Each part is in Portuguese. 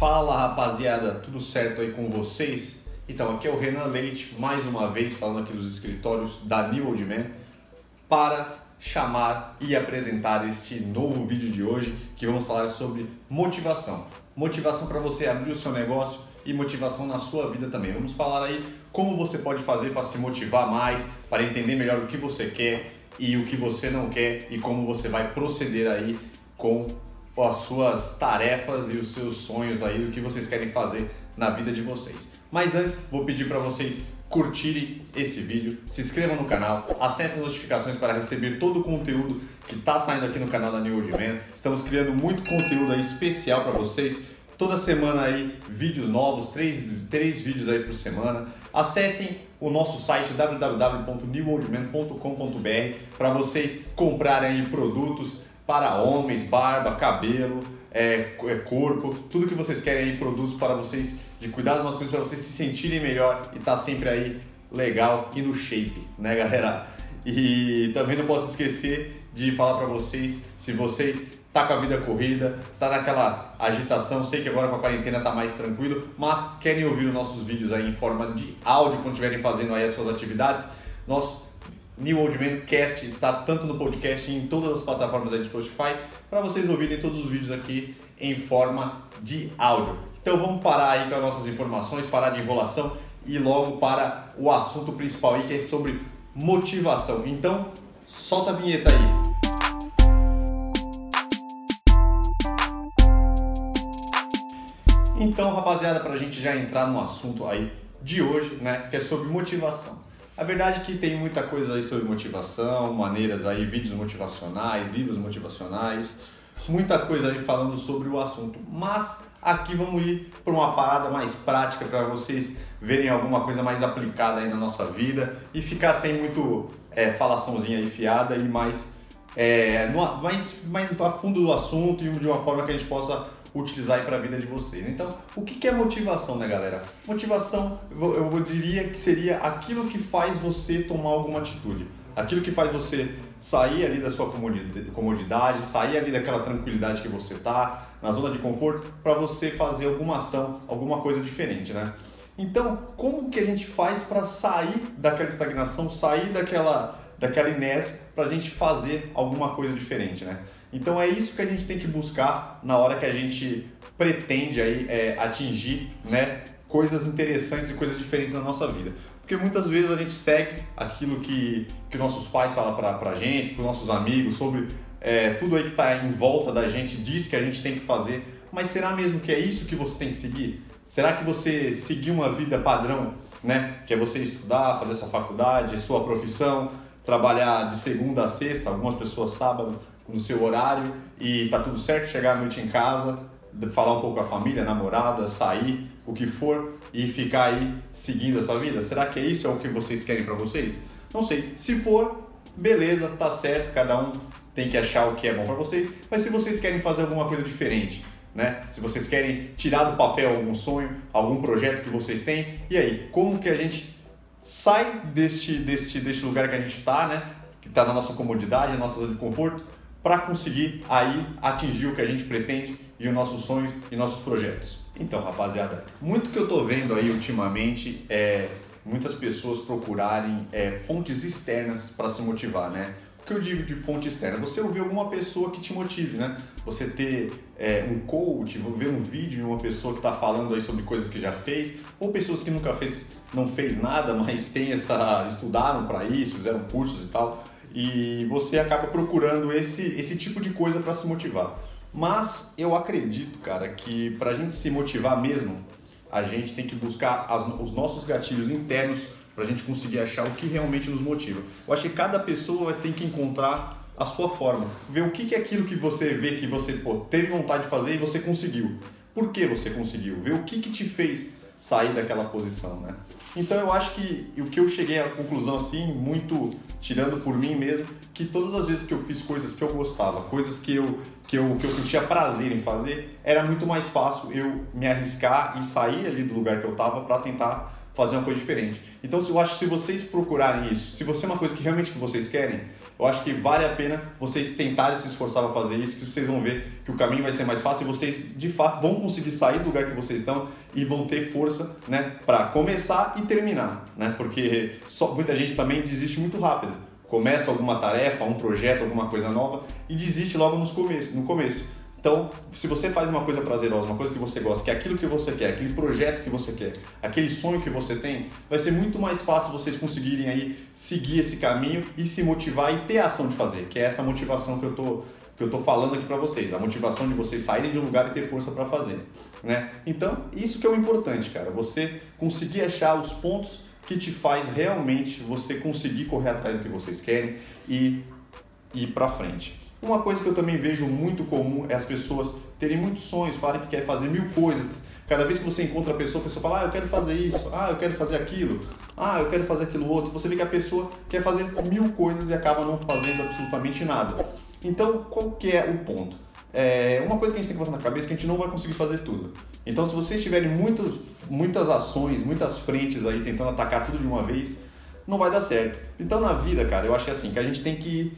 Fala rapaziada, tudo certo aí com vocês? Então, aqui é o Renan Leite, mais uma vez falando aqui dos escritórios da New Old Man para chamar e apresentar este novo vídeo de hoje que vamos falar sobre motivação. Motivação para você abrir o seu negócio e motivação na sua vida também. Vamos falar aí como você pode fazer para se motivar mais, para entender melhor o que você quer e o que você não quer e como você vai proceder aí com as suas tarefas e os seus sonhos aí, o que vocês querem fazer na vida de vocês. Mas antes, vou pedir para vocês curtirem esse vídeo, se inscrevam no canal, acessem as notificações para receber todo o conteúdo que está saindo aqui no canal da New Old Man. Estamos criando muito conteúdo aí especial para vocês. Toda semana aí vídeos novos, três, três vídeos aí por semana. Acessem o nosso site www.newoldman.com.br para vocês comprarem produtos para homens, barba, cabelo, é, é, corpo, tudo que vocês querem aí, produtos para vocês, de cuidar das coisas para vocês se sentirem melhor e estar tá sempre aí legal e no shape, né galera? E também não posso esquecer de falar para vocês, se vocês tá com a vida corrida, tá naquela agitação, sei que agora com a quarentena tá mais tranquilo, mas querem ouvir os nossos vídeos aí em forma de áudio quando estiverem fazendo aí as suas atividades, nós New Old Man Cast está tanto no podcast e em todas as plataformas aí do Spotify para vocês ouvirem todos os vídeos aqui em forma de áudio. Então vamos parar aí com as nossas informações, parar de enrolação e logo para o assunto principal aí que é sobre motivação. Então solta a vinheta aí. Então, rapaziada, para a gente já entrar no assunto aí de hoje, né, que é sobre motivação. A verdade é que tem muita coisa aí sobre motivação, maneiras aí, vídeos motivacionais, livros motivacionais, muita coisa aí falando sobre o assunto. Mas aqui vamos ir para uma parada mais prática para vocês verem alguma coisa mais aplicada aí na nossa vida e ficar sem muito é, falaçãozinha aí fiada e mais, é, mais, mais a fundo do assunto e de uma forma que a gente possa utilizar para a vida de vocês. Então, o que é motivação, né, galera? Motivação, eu diria que seria aquilo que faz você tomar alguma atitude, aquilo que faz você sair ali da sua comodidade, sair ali daquela tranquilidade que você tá, na zona de conforto, para você fazer alguma ação, alguma coisa diferente, né? Então, como que a gente faz para sair daquela estagnação, sair daquela, daquela inércia, para a gente fazer alguma coisa diferente, né? Então é isso que a gente tem que buscar na hora que a gente pretende aí, é, atingir né, coisas interessantes e coisas diferentes na nossa vida. Porque muitas vezes a gente segue aquilo que, que nossos pais falam pra, pra gente, pros nossos amigos, sobre é, tudo aí que está em volta da gente, diz que a gente tem que fazer. Mas será mesmo que é isso que você tem que seguir? Será que você seguir uma vida padrão, né? Que é você estudar, fazer sua faculdade, sua profissão, trabalhar de segunda a sexta, algumas pessoas sábado, no seu horário e tá tudo certo, chegar à noite em casa, falar um pouco com a família, namorada, sair, o que for e ficar aí seguindo essa vida? Será que é isso é o que vocês querem para vocês? Não sei. Se for, beleza, tá certo, cada um tem que achar o que é bom para vocês, mas se vocês querem fazer alguma coisa diferente, né? Se vocês querem tirar do papel algum sonho, algum projeto que vocês têm, e aí, como que a gente sai deste, deste, deste lugar que a gente está, né? Que está na nossa comodidade, na nossa zona de conforto, para conseguir aí atingir o que a gente pretende e os nossos sonhos e nossos projetos. Então, rapaziada, muito que eu tô vendo aí ultimamente é muitas pessoas procurarem é, fontes externas para se motivar, né? O que eu digo de fonte externa? Você ouvir alguma pessoa que te motive, né? Você ter é, um coach, ver um vídeo de uma pessoa que está falando aí sobre coisas que já fez, ou pessoas que nunca fez, não fez nada, mas tem essa, estudaram para isso, fizeram cursos e tal e você acaba procurando esse, esse tipo de coisa para se motivar. Mas eu acredito, cara, que para a gente se motivar mesmo, a gente tem que buscar as, os nossos gatilhos internos para a gente conseguir achar o que realmente nos motiva. Eu acho que cada pessoa tem que encontrar a sua forma, ver o que é aquilo que você vê que você pô, teve vontade de fazer e você conseguiu. Por que você conseguiu? Ver o que, que te fez sair daquela posição, né? Então eu acho que o que eu cheguei à conclusão assim, muito tirando por mim mesmo, que todas as vezes que eu fiz coisas que eu gostava, coisas que eu que eu, que eu sentia prazer em fazer, era muito mais fácil eu me arriscar e sair ali do lugar que eu estava para tentar fazer uma coisa diferente. Então eu acho que se vocês procurarem isso, se você é uma coisa que realmente que vocês querem, Eu acho que vale a pena vocês tentarem se esforçar para fazer isso, que vocês vão ver que o caminho vai ser mais fácil e vocês de fato vão conseguir sair do lugar que vocês estão e vão ter força, né, para começar e terminar, né? Porque só, muita gente também desiste muito rápido. Começa alguma tarefa, um projeto, alguma coisa nova e desiste logo nos começo, no começo. Então, se você faz uma coisa prazerosa, uma coisa que você gosta, que é aquilo que você quer, aquele projeto que você quer, aquele sonho que você tem, vai ser muito mais fácil vocês conseguirem aí seguir esse caminho e se motivar e ter a ação de fazer, que é essa motivação que eu tô que eu tô falando aqui para vocês, a motivação de vocês saírem de um lugar e ter força para fazer, né? Então, isso que é o importante, cara, você conseguir achar os pontos que te faz realmente você conseguir correr atrás do que vocês querem e ir para frente. Uma coisa que eu também vejo muito comum é as pessoas terem muitos sonhos, falarem que querem fazer mil coisas. Cada vez que você encontra a pessoa, a pessoa fala, ah, eu quero fazer isso, ah, eu quero fazer aquilo, ah, eu quero fazer aquilo outro. Você vê que a pessoa quer fazer mil coisas e acaba não fazendo absolutamente nada. Então, qual que é o ponto? É, uma coisa que a gente tem que botar na cabeça é que a gente não vai conseguir fazer tudo. Então, se vocês tiverem muitos, muitas ações, muitas frentes aí tentando atacar tudo de uma vez, não vai dar certo. Então, na vida, cara, eu acho que é assim, que a gente tem que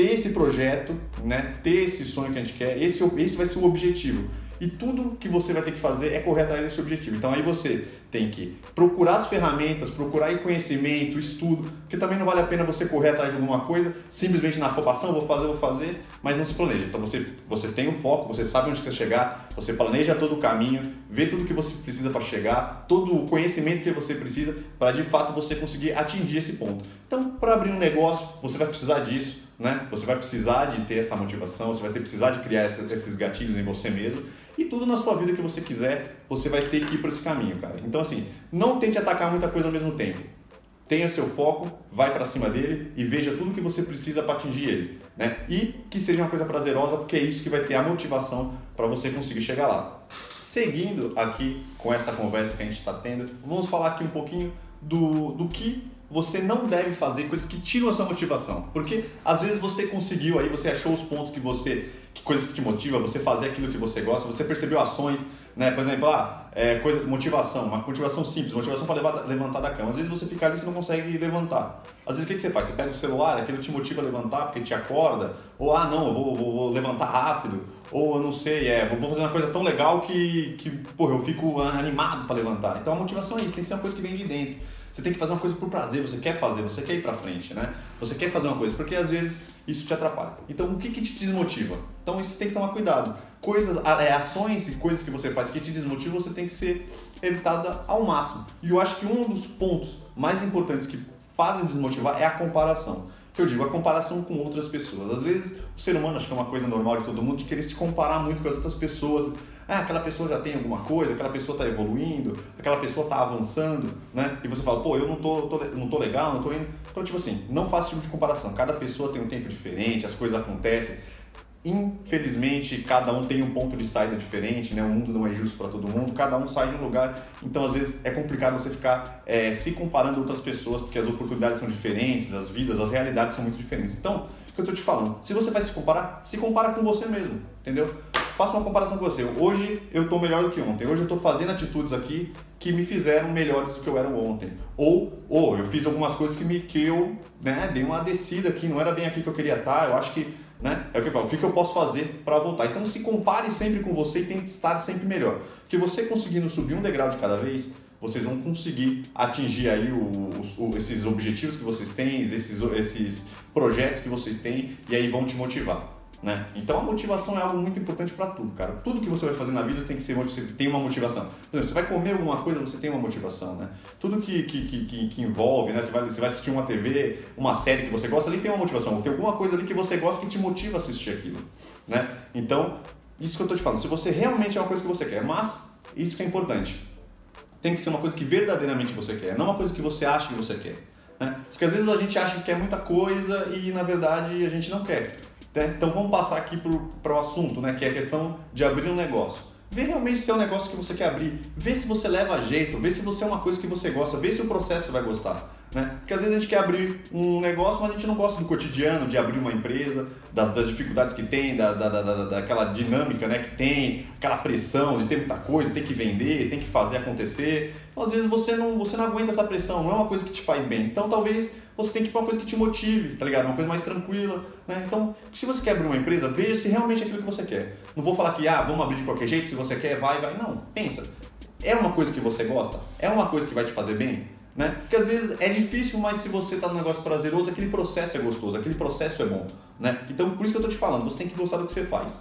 ter esse projeto, né? ter esse sonho que a gente quer, esse, esse vai ser o objetivo. E tudo que você vai ter que fazer é correr atrás desse objetivo. Então aí você tem que procurar as ferramentas, procurar conhecimento, estudo, porque também não vale a pena você correr atrás de alguma coisa simplesmente na afobação, vou fazer, vou fazer, mas não se planeja. Então você, você tem o foco, você sabe onde quer chegar, você planeja todo o caminho, vê tudo que você precisa para chegar, todo o conhecimento que você precisa para de fato você conseguir atingir esse ponto. Então, para abrir um negócio, você vai precisar disso né? Você vai precisar de ter essa motivação, você vai ter precisar de criar esses gatilhos em você mesmo e tudo na sua vida que você quiser, você vai ter que ir por esse caminho, cara. Então assim, não tente atacar muita coisa ao mesmo tempo. Tenha seu foco, vai para cima dele e veja tudo que você precisa para atingir ele, né? E que seja uma coisa prazerosa, porque é isso que vai ter a motivação para você conseguir chegar lá. Seguindo aqui com essa conversa que a gente está tendo, vamos falar aqui um pouquinho do, do que você não deve fazer coisas que tiram a sua motivação. Porque às vezes você conseguiu aí, você achou os pontos que você, que coisas que te motivam, você fazer aquilo que você gosta, você percebeu ações, né? Por exemplo, ah, é, coisa, motivação, uma motivação simples, motivação para levantar da cama. Às vezes você fica ali e você não consegue levantar. Às vezes o que, que você faz? Você pega o celular, aquilo te motiva a levantar porque te acorda, ou ah, não, eu vou, vou, vou levantar rápido, ou eu não sei, é, vou fazer uma coisa tão legal que, que porra, eu fico animado para levantar. Então a motivação é isso, tem que ser uma coisa que vem de dentro. Você tem que fazer uma coisa por prazer, você quer fazer, você quer ir para frente, né? Você quer fazer uma coisa, porque às vezes isso te atrapalha. Então, o que, que te desmotiva? Então, isso tem que tomar cuidado. Coisas, é, ações e coisas que você faz que te desmotivam, você tem que ser evitada ao máximo. E eu acho que um dos pontos mais importantes que fazem desmotivar é a comparação que eu digo, a comparação com outras pessoas. Às vezes o ser humano, acho que é uma coisa normal de todo mundo, de querer se comparar muito com as outras pessoas. Ah, aquela pessoa já tem alguma coisa, aquela pessoa está evoluindo, aquela pessoa está avançando, né? E você fala, pô, eu não tô, tô, não tô legal, não tô indo. Então, tipo assim, não faça tipo de comparação. Cada pessoa tem um tempo diferente, as coisas acontecem. Infelizmente, cada um tem um ponto de saída diferente, né? O mundo não é justo para todo mundo, cada um sai de um lugar, então às vezes é complicado você ficar é, se comparando a outras pessoas, porque as oportunidades são diferentes, as vidas, as realidades são muito diferentes. Então, o que eu tô te falando, se você vai se comparar, se compara com você mesmo, entendeu? Faça uma comparação com você. Hoje eu tô melhor do que ontem, hoje eu tô fazendo atitudes aqui que me fizeram melhores do que eu era ontem. Ou, ou eu fiz algumas coisas que, me, que eu né, dei uma descida aqui, não era bem aqui que eu queria estar, eu acho que né? É o que eu falo, o que eu posso fazer para voltar? Então se compare sempre com você e tente estar sempre melhor. Porque você conseguindo subir um degrau de cada vez, vocês vão conseguir atingir aí os, os, esses objetivos que vocês têm, esses, esses projetos que vocês têm e aí vão te motivar. Né? Então a motivação é algo muito importante para tudo, cara. Tudo que você vai fazer na vida tem que ser você tem uma motivação. Por exemplo, você vai comer alguma coisa, você tem uma motivação, né? Tudo que, que, que, que, envolve, né? Você vai, você vai assistir uma TV, uma série que você gosta, ali tem uma motivação. Tem alguma coisa ali que você gosta que te motiva a assistir aquilo, né? Então, isso que eu tô te falando. Se você realmente é uma coisa que você quer, mas isso que é importante. Tem que ser uma coisa que verdadeiramente você quer, não uma coisa que você acha que você quer. Né? Porque às vezes a gente acha que quer muita coisa e na verdade a gente não quer. Né? Então vamos passar aqui para o assunto, né? que é a questão de abrir um negócio. Vê realmente se é um negócio que você quer abrir, vê se você leva jeito, vê se você é uma coisa que você gosta, vê se o processo vai gostar. Né? Porque às vezes a gente quer abrir um negócio, mas a gente não gosta do cotidiano de abrir uma empresa, das, das dificuldades que tem, da, da, da, daquela dinâmica né, que tem, aquela pressão de ter muita coisa, tem que vender, tem que fazer acontecer. Então às vezes você não, você não aguenta essa pressão, não é uma coisa que te faz bem. Então talvez você tenha que ir para uma coisa que te motive, tá ligado? Uma coisa mais tranquila. Né? Então, se você quer abrir uma empresa, veja se realmente é aquilo que você quer. Não vou falar que, ah, vamos abrir de qualquer jeito, se você quer, vai, vai. Não, pensa. É uma coisa que você gosta? É uma coisa que vai te fazer bem? Né? Porque às vezes é difícil, mas se você está num negócio prazeroso, aquele processo é gostoso, aquele processo é bom. Né? Então, por isso que eu estou te falando, você tem que gostar do que você faz.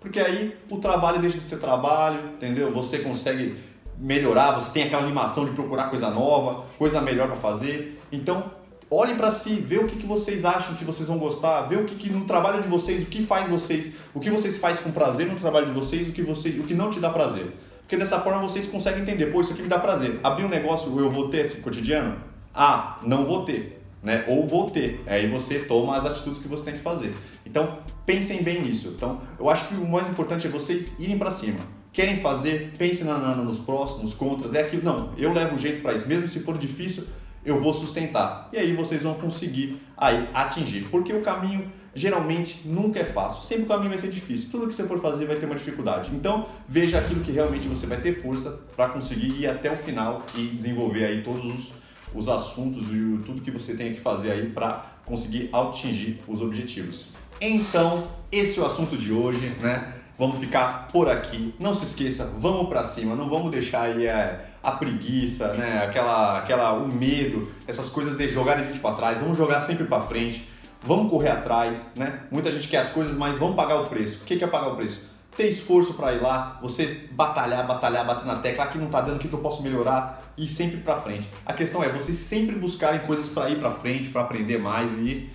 Porque aí o trabalho deixa de ser trabalho, entendeu? Você consegue melhorar, você tem aquela animação de procurar coisa nova, coisa melhor para fazer. Então, olhem para si, vê o que, que vocês acham que vocês vão gostar, vê o que, que no trabalho de vocês, o que faz vocês, o que vocês fazem com prazer no trabalho de vocês, o que, você, o que não te dá prazer. Porque dessa forma vocês conseguem entender, pô, isso aqui me dá prazer. Abrir um negócio, eu vou ter esse cotidiano? Ah, não vou ter. Né? Ou vou ter. Aí você toma as atitudes que você tem que fazer. Então, pensem bem nisso. Então, eu acho que o mais importante é vocês irem para cima. Querem fazer, pensem na, na, nos prós, nos contras. É aquilo, não, eu levo um jeito para isso. Mesmo se for difícil, eu vou sustentar. E aí vocês vão conseguir aí atingir. Porque o caminho geralmente nunca é fácil. Sempre o caminho vai ser difícil. Tudo que você for fazer vai ter uma dificuldade. Então, veja aquilo que realmente você vai ter força para conseguir ir até o final e desenvolver aí todos os, os assuntos e tudo que você tem que fazer aí para conseguir atingir os objetivos. Então, esse é o assunto de hoje, né? Vamos ficar por aqui. Não se esqueça, vamos para cima. Não vamos deixar aí a, a, preguiça, né? Aquela, aquela, o medo, essas coisas de jogar a gente para trás. Vamos jogar sempre para frente. Vamos correr atrás, né? Muita gente quer as coisas, mas vamos pagar o preço. O que é pagar o preço? Ter esforço para ir lá, você batalhar, batalhar, bater na tecla, aqui não tá dando, o que, que eu posso melhorar e sempre para frente. A questão é vocês sempre buscarem coisas para ir para frente, para aprender mais e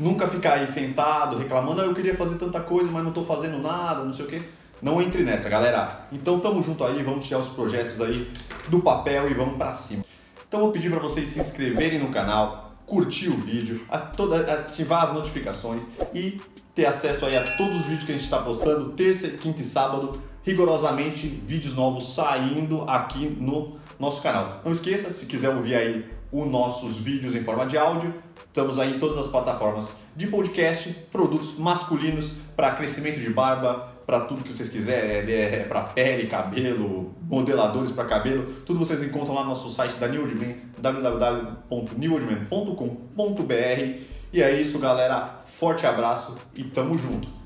Nunca ficar aí sentado reclamando, ah, eu queria fazer tanta coisa, mas não estou fazendo nada, não sei o quê. Não entre nessa, galera. Então tamo junto aí, vamos tirar os projetos aí do papel e vamos para cima. Então vou pedir para vocês se inscreverem no canal, curtir o vídeo, ativar as notificações e ter acesso aí a todos os vídeos que a gente está postando, terça, quinta e sábado, rigorosamente vídeos novos saindo aqui no nosso canal. Não esqueça, se quiser ouvir aí os nossos vídeos em forma de áudio, Estamos aí em todas as plataformas de podcast, produtos masculinos para crescimento de barba, para tudo que vocês quiserem, é, é para pele, cabelo, modeladores para cabelo, tudo vocês encontram lá no nosso site da Newdman, www.newdman.com.br. E é isso, galera. Forte abraço e tamo junto.